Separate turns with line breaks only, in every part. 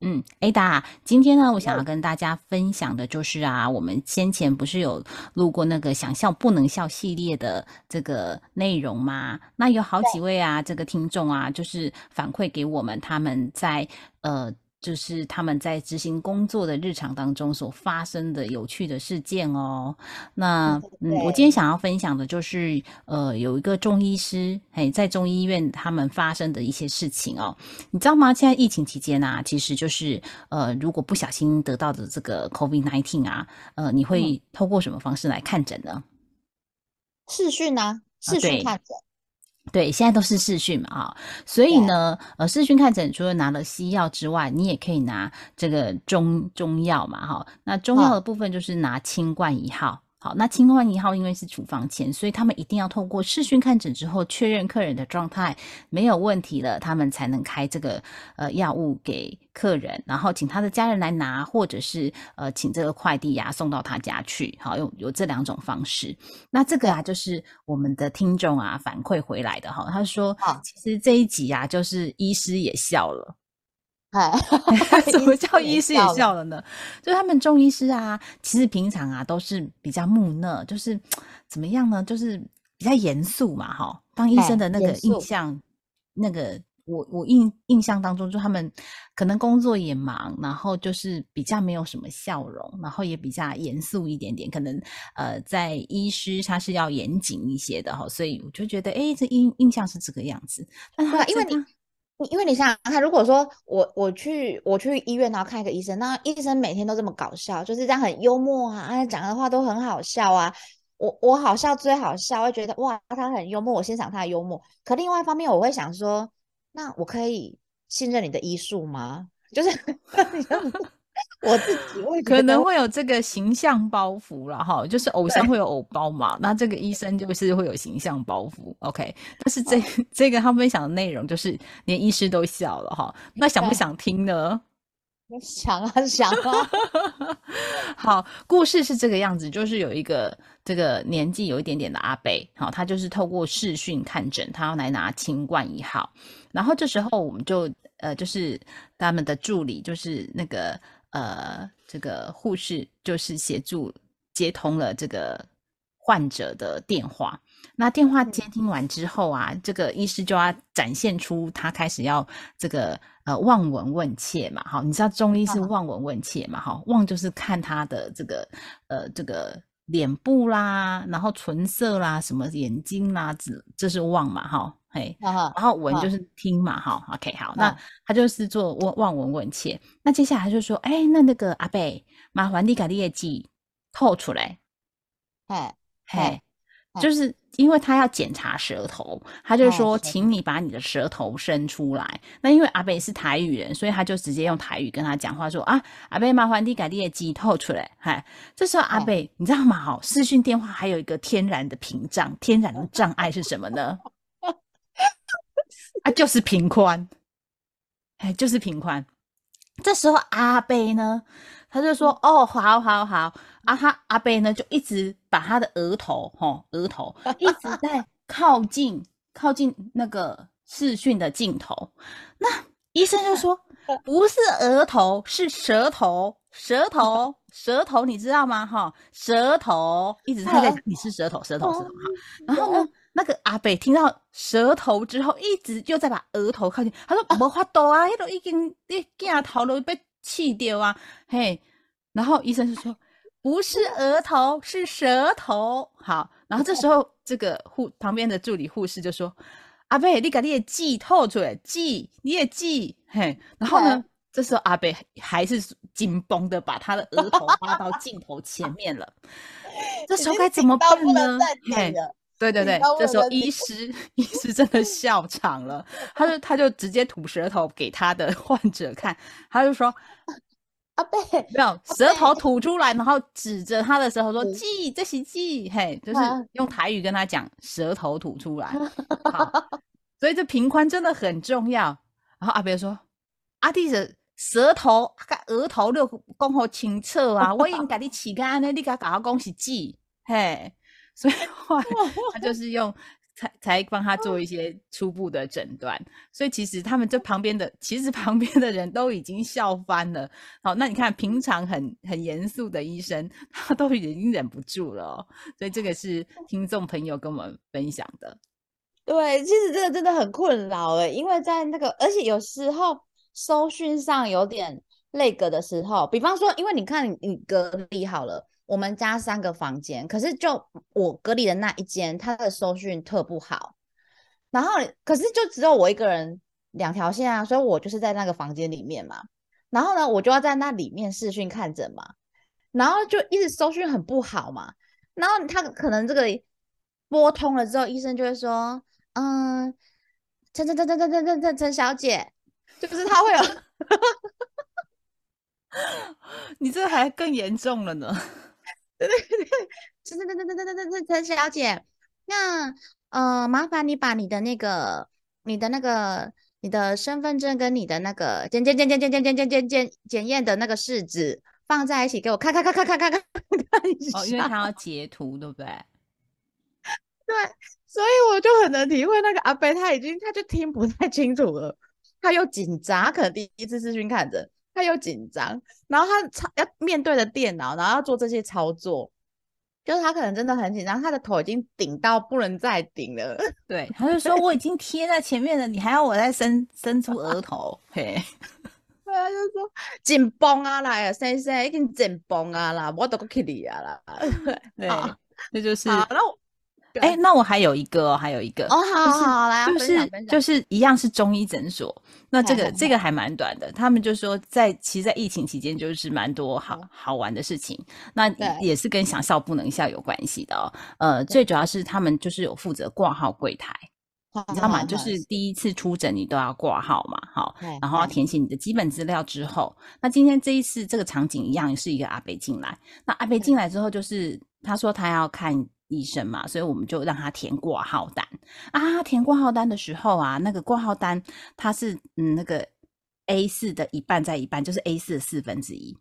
嗯，Ada，今天呢，我想要跟大家分享的就是啊，我们先前不是有录过那个想笑不能笑系列的这个内容吗？那有好几位啊，这个听众啊，就是反馈给我们他们在呃。就是他们在执行工作的日常当中所发生的有趣的事件哦。那嗯，我今天想要分享的就是，呃，有一个中医师，嘿，在中医院他们发生的一些事情哦。你知道吗？现在疫情期间啊，其实就是，呃，如果不小心得到的这个 COVID nineteen 啊，呃，你会透过什么方式来看诊呢？
视讯啊，视讯看诊。
对，现在都是视讯嘛，哈，所以呢，呃，视讯看诊除了拿了西药之外，你也可以拿这个中中药嘛，哈，那中药的部分就是拿清冠一号。好，那清冠一号因为是处方签，所以他们一定要透过视讯看诊之后，确认客人的状态没有问题了，他们才能开这个呃药物给客人，然后请他的家人来拿，或者是呃请这个快递呀送到他家去。好，有有这两种方式。那这个啊，就是我们的听众啊反馈回来的哈，他说，其实这一集啊，就是医师也笑了。
哎，
什么叫医师也笑了呢？就他们中医师啊，其实平常啊都是比较木讷，就是怎么样呢？就是比较严肃嘛，哈。当医生的那个印象，那个我我印印象当中，就他们可能工作也忙，然后就是比较没有什么笑容，然后也比较严肃一点点。可能呃，在医师他是要严谨一些的哈，所以我就觉得，哎，这印印象是这个样子。
对啊，因为你。因为你想想看，如果说我我去我去医院然后看一个医生，那医生每天都这么搞笑，就是这样很幽默啊，讲的话都很好笑啊。我我好笑最好笑，会觉得哇，他很幽默，我欣赏他的幽默。可另外一方面，我会想说，那我可以信任你的医术吗？就是。我自己会
可能会有这个形象包袱了哈，就是偶像会有偶包嘛，那这个医生就是会有形象包袱。OK，但是这这个他分享的内容就是连医师都笑了哈，那想不想听呢？
想啊想啊。
好，故事是这个样子，就是有一个这个年纪有一点点的阿贝，好，他就是透过视讯看诊，他要来拿清冠一号，然后这时候我们就呃就是他们的助理就是那个。呃，这个护士就是协助接通了这个患者的电话。那电话接听完之后啊，这个医师就要展现出他开始要这个呃望闻问切嘛。好，你知道中医是望闻问切嘛？哈，望就是看他的这个呃这个脸部啦，然后唇色啦，什么眼睛啦，这这是望嘛？哈。嘿，然后闻就是。听嘛，哈，OK，好，那。他就是做望望闻问切，那接下来就说，哎，那那个阿贝，麻烦你把业绩透出来，
哎，
嘿，就。是因为他要检查舌头，他就说，请你把你的舌头伸出来。那因为阿贝是台语人，所以他就直接用台语跟他讲话，说啊，阿贝麻烦你把业绩透出来，嗨，这时候阿贝，你知道吗？哈，视讯电话还有一个天然的屏障，天然的障碍是什么呢？啊，就是平宽，哎，就是平宽。这时候阿贝呢，他就说：“哦，好好好。”啊，他阿贝呢就一直把他的额头，哈，额头一直在靠近靠近那个视讯的镜头。那医生就说：“不是额头，是舌头，舌头，舌头，你知道吗？哈，舌头一直他在你是舌头，舌头，舌头。哈，然后呢？”那个阿北听到舌头之后，一直就在把额头靠近。他说：“无法度啊，迄都已经你镜头都被气掉啊。”嘿，然后医生就说：“不是额头，是舌头。”好，然后这时候这个护旁边的助理护士就说：“阿北，你把你的记透出来，记你也记。”嘿，然后呢，这时候阿北还是紧绷的把他的额头拉到镜头前面了。这时候该怎么办呢？嘿。对对对，这时候医师医师真的 笑场了，他就他就直接吐舌头给他的 患者看，他就说：“
阿贝，
没有舌头吐出来，然后指着他的舌头说
嗯
记，这是记，嘿，就是
啊
用台语跟他讲舌头吐出来。好，所以这平宽真的很重要。然后阿贝说：“阿弟的舌头、甲额头都讲好清澈啊，我已经给你起干安尼，你甲搞我讲是记，嘿。”所以后来他就 是用才才帮他做一些初步的诊断。所以其实他们这旁边的，其实旁边的人都已经笑翻了。好，那你看平常很很严肃的医生，他都已经忍不住了、哦。所以这个是听众朋友跟我们分享的。
对，其实这个真的很困扰诶，因为在那个，而且有时候搜讯上有点那个的时候，比方说，因为你看你你隔离好了，我们家三个房间，可是就我隔离的那一间，它的搜讯特不好，然后可是就只有我一个人两条线啊，所以我就是在那个房间里面嘛，然后呢，我就要在那里面视讯看诊嘛，然后就一直搜讯很不好嘛，然后他可能这个拨通了之后，医生就会说。嗯，陈陈陈陈陈陈陈陈小姐，就是他会有，
你这还更严重了呢。
对对对，陈陈陈陈陈陈陈小姐，那呃，麻烦你把你的那个、你的那个、你的身份证跟你的那个检检检检检检检检检检验的那个试纸放在一起给我看看看看看看看看
哦，因为。他要截图，对不对？
对，所以我就很能体会那个阿伯，他已经他就听不太清楚了，他又紧张，他可能第一次视讯看着，他又紧张，然后他操要面对着电脑，然后要做这些操作，就是他可能真的很紧张，他的头已经顶到不能再顶了。
对，他就说我已经贴在前面了，你还要我再伸伸出额头，嘿，
对啊，就是说紧绷啊啦，呀，先生已经紧绷啊啦，我都不去你啊啦。
对
好，
这就是。
好，那我
哎，那我还有一个哦，还有一个。
哦，好
就是
好来啊
就是就是一样是中医诊所，那这个这个还蛮短的。他们就说在其实，在疫情期间就是蛮多好好玩的事情，那
对。
也是跟想笑不能笑有关系的哦。呃，最主要是他们就是有负责挂号柜台，你知道吗？就是第一次出诊你都要挂号嘛，好，然后要填写你的基本资料之后，那今天这一次这个场景一样是一个阿北进来，那阿北进来之后就是他说他要看医生嘛，所以我们就让他填挂号单啊。填挂号单的时候啊，那个挂号单它是嗯那个 A 四的一半再一半，就是 A 四的四分之一。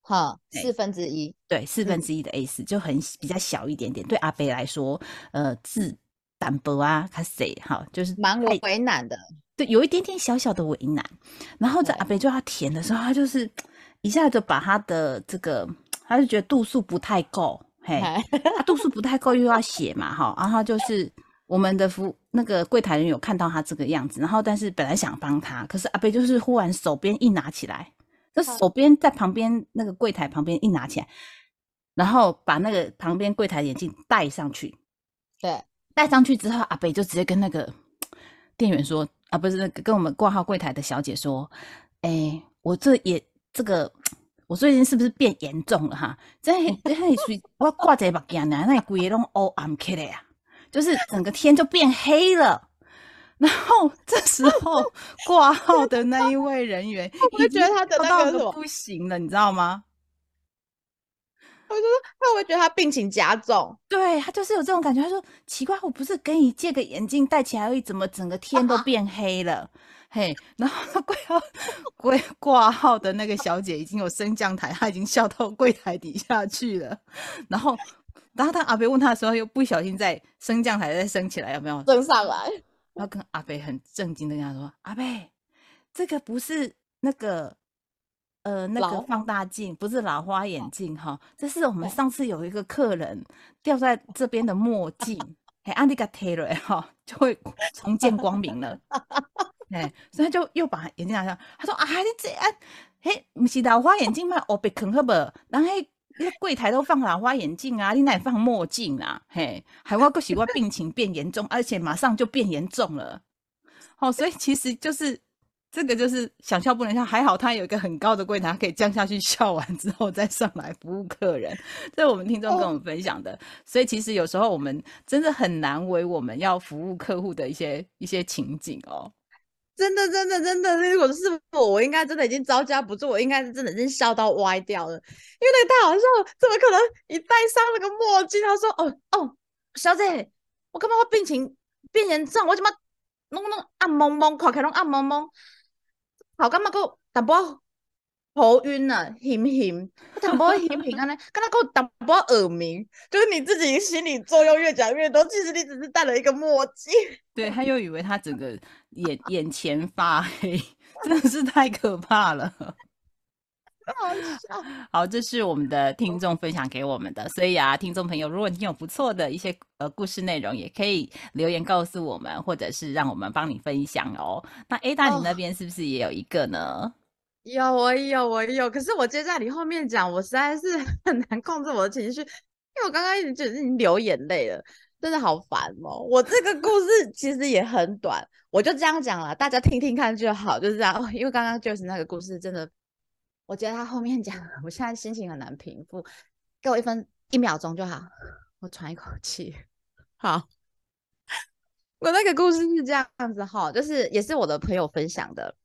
好
对
四分之一，
对，四分
嗯
之一的 A 四就很比较小一点点。对阿北来说，呃，字淡薄啊，他谁哈，就是
蛮为难的。
对，有一点点小小的为难。然后在阿北就要填的时候，他就是 一下就把他的这个，他就觉得度数不太够，嘿，
嘿
他度数不太够又要写嘛，哈，然后就是我们的服那个柜台人有看到他这个样子，然后但是本来想帮他，可是阿北就是忽然手边一拿起来，这手边在旁边那个柜台旁边一拿起来，然后把那个旁边柜台的眼镜戴上去，
对，
戴上去之后，阿北就直接跟那个店员说，啊，不是那个跟我们挂号柜台的小姐说，哎、我这也这个，我最近是不是变严重了哈？这这很属于我挂在目镜呢，那规个拢乌暗起来呀，就是整个天就变黑了。然后 这时候挂号的那一位人员
我就觉得他的
笑到个
那个
不行了，你知道吗？
我就说他会不会觉得他病情加重？
对他就是有这种感觉。他说：“奇怪，我不是跟你借个眼镜戴起来而已，怎么整个天都变黑了？”嘿，然后柜号柜挂号的那个小姐已经有升降台，她已经笑到柜台底下去了。然后，然后当阿北问他的时候，又不小心在升降台再升起来，有没有？
升上来，
然后跟阿北很震惊的跟他说：“阿北，这个不是那个呃那
老
个放大镜，不是老花眼镜哈，这是我们上次有一个客人掉在这边的墨镜，嘿，安迪嘎 Taylor 哈，就会重见光明了。哎，所以他就又把眼镜拿下，他说啊，你这样，嘿，不是老花眼镜吗？我被坑了不？然后。那柜台都放老花眼镜啊，你哪里放墨镜啊？嘿，还我个习惯病情变严重，而且马上就变严重了。哦、所以其实就是这个就是想笑不能笑，还好他有一个很高的柜台，可以降下去笑完之后再上来服务客人。这是我们听众跟我们分享的。所以其实有时候我们真的很难为我们要服务客户的一些一些情景哦。
真的，真的，真的，如果是我，我应该真的已经招架不住，我应该是真的已经笑到歪掉了，因为那个太好笑了，怎么可能？你戴上了个墨镜，他说：“哦哦，小姐，我感觉我病情变严重，我怎么弄弄暗蒙蒙，看起来拢暗蒙蒙，好感觉个淡薄头晕啊，晕晕，淡薄晕晕安尼，敢若个淡薄耳鸣，就是你自己心理作用越讲越多，其实你只是戴了一个墨镜。
对他又以为他整个眼眼前发黑，真的是太可怕了。
好
这是我们的听众分享给我们的，所以啊，听众朋友，如果你有不错的一些呃故事内容，也可以留言告诉我们，或者是让我们帮你分享哦。那 A 大，你那边是不是也有一个呢？
有，我有，我有。可是我接在你后面讲，我实在是 很难控制我的情绪，因为我刚刚一直就是已经流眼泪了，真的好烦哦。我这个故事其实也很短，我就这样讲了，大家听听看就好，就是这样。因为刚刚就是那个故事真的。我觉得他后面讲，我现在心情很难平复，给我一分一秒钟就好，我喘一口气。好，我那个故事是这样子哈，就是也是我的朋友分享的，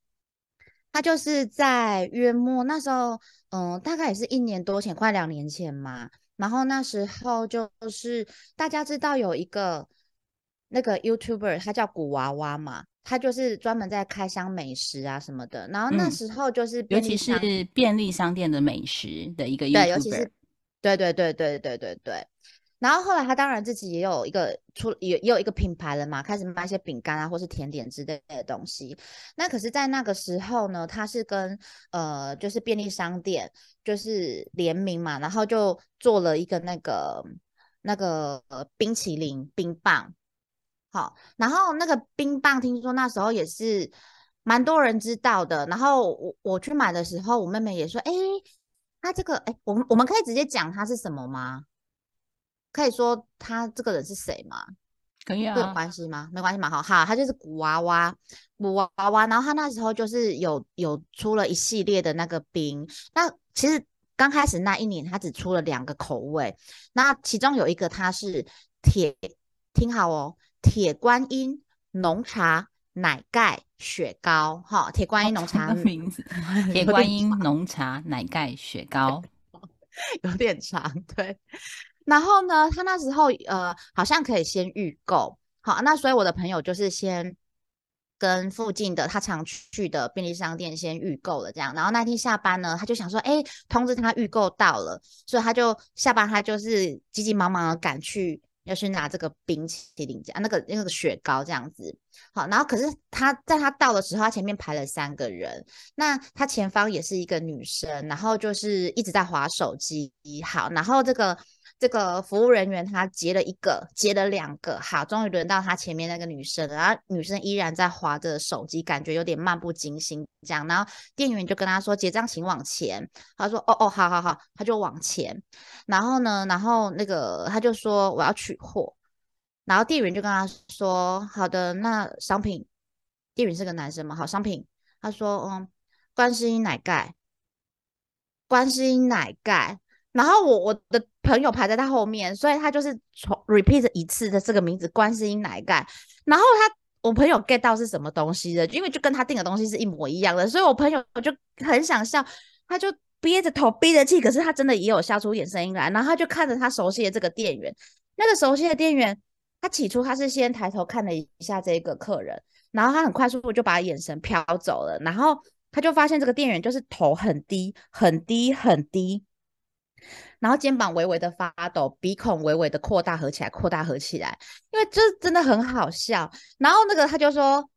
他就是在约末那时候，嗯，大概也是一年多前，快两年前嘛。然后那时候就是大家知道有一个那个 YouTuber，他叫古娃娃嘛。他就是专门在开箱美食啊什么的，然后那时候就是，
尤其是便利商店的美食的一个，
对，尤其是，对对对对对对对。然后后来他当然自己也有一个出，也也有一个品牌了嘛，开始卖一些饼干啊或是甜点之类的东西。那可是，在那个时候呢，他是跟呃，就是便利商店就是联名嘛，然后就做了一个那个那个冰淇淋冰棒。好，然后那个冰棒听说那时候也是蛮多人知道的。然后我我去买的时候，我妹妹也说：“哎，他这个哎，我们我们可以直接讲它是什么吗？可以说他这个人是谁吗？
可以啊，
有关系吗？没关系嘛。好，好，他就是古娃娃，古娃娃。然后他那时候就是有有出了一系列的那个冰。那其实刚开始那一年，他只出了两个口味。那其中有一个它是铁，听好哦。铁观音浓茶奶盖雪糕，哈，铁观音 浓茶
名字，铁观音浓茶奶盖雪糕，
有点长，对。然后呢，他那时候呃，好像可以先预购，好，那所以我的朋友就是先跟附近的他常去的便利商店先预购了，这样。然后那天下班呢，他就想说，哎，通知他预购到了，所以他就下班，他就是急急忙忙的赶去。要去拿这个冰淇淋啊，那个那个雪糕这样子，好，然后可是他在他到的时候，他前面排了三个人，那他前方也是一个女生，然后就是一直在划手机，好，然后这个。这个服务人员他接了一个，接了两个，好，终于轮到他前面那个女生了。然后女生依然在划着手机，感觉有点漫不经心这样。然后店员就跟他说：“结账请往前。”他说：“哦哦，好好好。”他就往前。然后呢，然后那个他就说：“我要取货。”然后店员就跟他说：“好的，那商品。”店员是个男生嘛？好，商品。他说：“嗯，观世音奶盖，观世音奶盖。”然后我我的朋友排在他后面，所以他就是重 repeat 一次的这个名字观世音奶盖。然后他我朋友 get 到是什么东西的，因为就跟他订的东西是一模一样的，所以我朋友就很想笑，他就憋着头憋着气，可是他真的也有笑出点声音来。然后他就看着他熟悉的这个店员，那个熟悉的店员，他起初他是先抬头看了一下这个客人，然后他很快速就把眼神飘走了，然后他就发现这个店员就是头很低很低很低。然后肩膀微微的发抖，鼻孔微微的扩大合起来，扩大合起来，因为这真的很好笑。然后那个他就说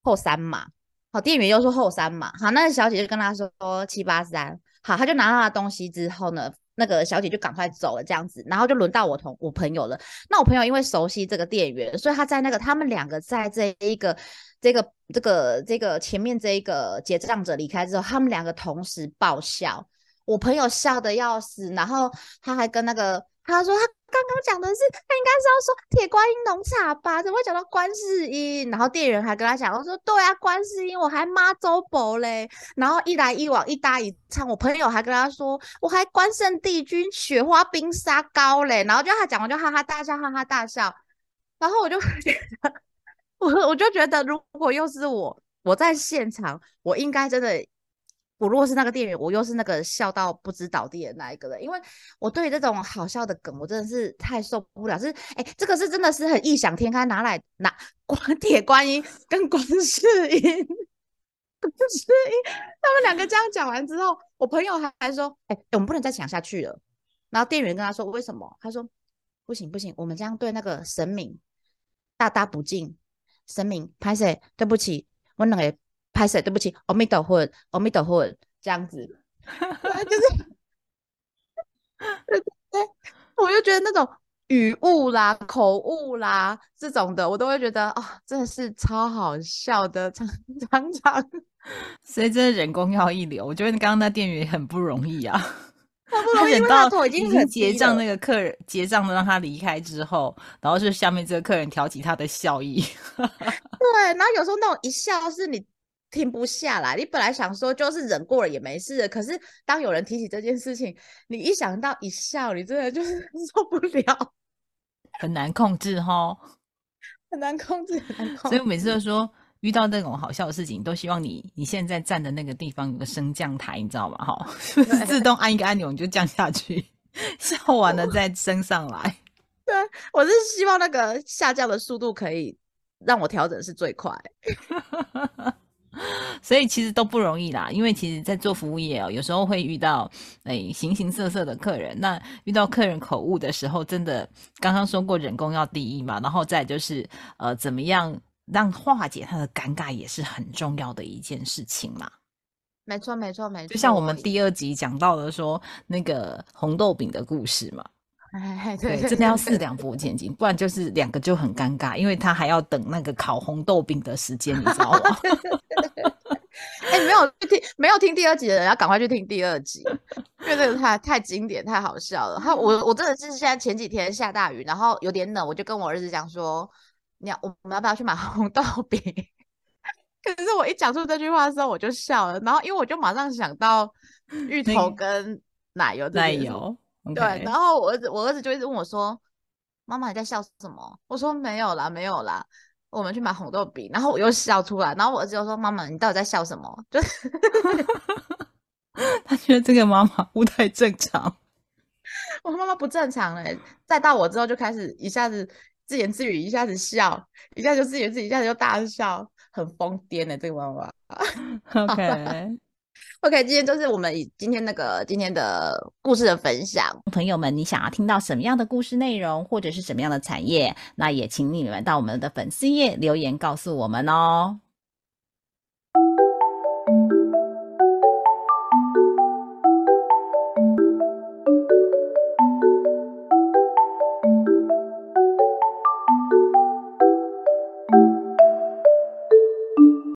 后三码，好，店员又说后三码，好，那个小姐就跟他说七八三，好，他就拿到他的东西之后呢，那个小姐就赶快走了，这样子，然后就轮到我同我朋友了。那我朋友因为熟悉这个店员，所以他在那个他们两个在这一个这个这个这个前面这一个结账者离开之后，他们两个同时爆笑。我朋友笑的要死，然后他还跟那个他说他刚刚讲的是他应该是要说铁观音浓茶吧，怎么会讲到观世音？然后店员还跟他讲，我说对啊，观世音，我还妈周伯嘞。然后一来一往一搭一唱，我朋友还跟他说我还关圣帝君雪花冰沙糕嘞。然后就他讲完就哈哈大笑，哈哈大笑。然后我就 觉得我我就觉得如果又是我。我在现场，我应该真的，我如果是那个店员，我又是那个笑到不知倒地的那一个人，因为我对这种好笑的梗，我真的是太受不了。是，哎，这个是真的是很异想天开，拿来拿光铁观音跟观世音，观世音，他们两个这样讲完之后，我朋友还说，哎，我们不能再讲下去了。然后店员跟他说，为什么？他说，不行不行，我们这样对那个神明大大不敬，神明拍谁？对不起。我那个拍摄，对不起，阿弥陀佛，阿弥陀佛，这样子，就是，对对，我就觉得那种语误啦、口误啦这种的，我都会觉得啊，真的是超好笑的，常常常，
所以真的人工要一流。我觉得你刚刚那店员很不容易啊，
他不容易，
忍到
已经
结账那个客人结账的让他离开之后，然后是下面这个客人挑起他的笑意。
对，然后有时候那种一笑是你停不下来，你本来想说就是忍过了也没事，可是当有人提起这件事情，你一想到一笑，你真的就是 受不了，
很难控制哈，
很难控制，很难控制。
所以我每次都说，遇到那种好笑的事情，都希望你你现在站的那个地方有个升降台，你知道吗？哈，自动按一个按钮你就降下去，笑完了再升上来。
对，我是希望那个下降的速度可以。让我调整是最快，
所以其实都不容易啦。因为其实，在做服务业哦，有时候会遇到诶形形色色的客人。那遇到客人口误的时候，真的刚刚说过人工要第一嘛，然后再就是呃，怎么样让化解他的尴尬，也是很重要的一件事情嘛。
没错，没错，没错。
就像我们第二集讲到的说那个红豆饼的故事嘛。
哎，对，
真的要四两拨千斤，不然就是两个就很尴尬，因为他还要等那个烤红豆饼的时间，你知道吗？
哎，没有听没有听第二集的人要赶快去听第二集，因为这个太太经典、太好笑了。他我我真的是现在前几天下大雨，然后有点冷，我就跟我儿子讲说，你要我们要不要去买红豆饼？可是我一讲出这句话的时候，我就笑了，然后因为我就马上想到芋头跟奶油，
奶油。
对，然后我儿子，我儿子就一直问我说：“妈妈你在笑什么？”我说：“没有啦，没有啦，我们去买红豆饼。”然后我又笑出来，然后我儿子又说：“妈妈，你到底在笑什么？” 就
他觉得这个妈妈不太正常，
我妈妈不正常嘞。再到我之后就开始一下子自言自语，一下子笑，一下就自言自语，一下子就大笑，很疯癫的这个妈妈。
OK。
OK，今天就是我们以今天那个今天的故事的分享。
朋友们，你想要听到什么样的故事内容，或者是什么样的产业，那也请你们到我们的粉丝页留言告诉我们哦。